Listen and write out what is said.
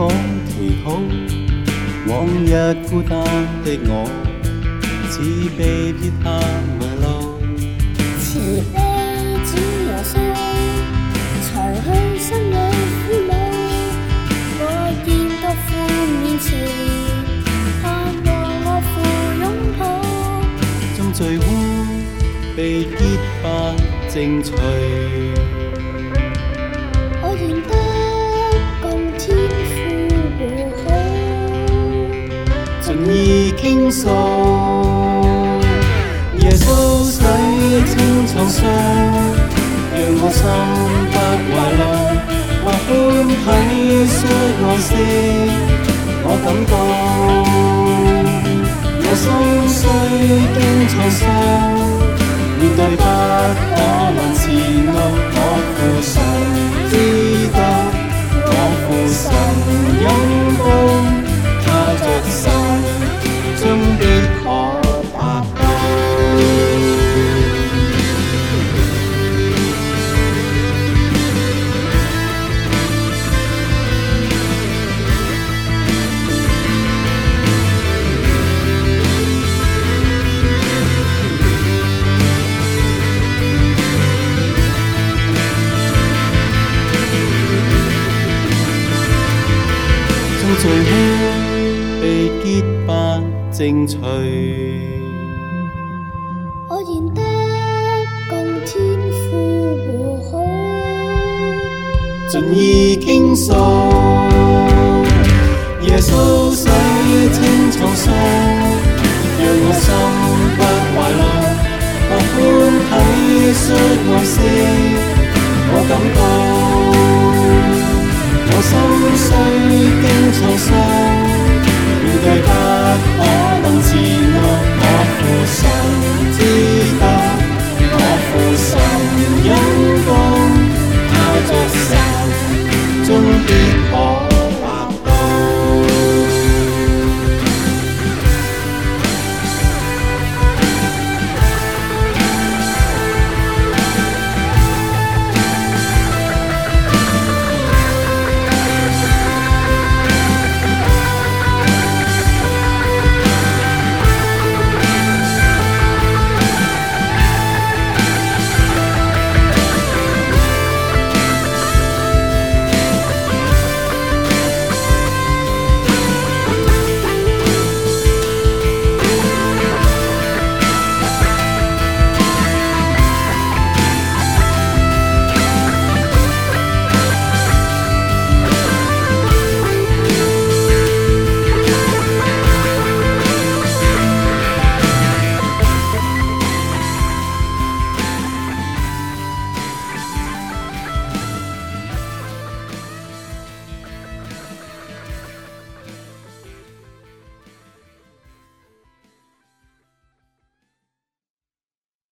我祈祷。往日孤单的我，似被撇下迷路。慈悲只柔心，才去心里苦惱。我見到父面前，看過我父擁抱，終最污被潔白淨除。倾诉，夜稣洗清创伤，让我心不遗落，或欢喜恤爱惜，我感到，耶稣虽经创伤，面对不可能前路。精趣。我現得共天父和好，盡意傾訴。耶穌洗清創傷，讓我心不懷怒，我歡喜説愛笑。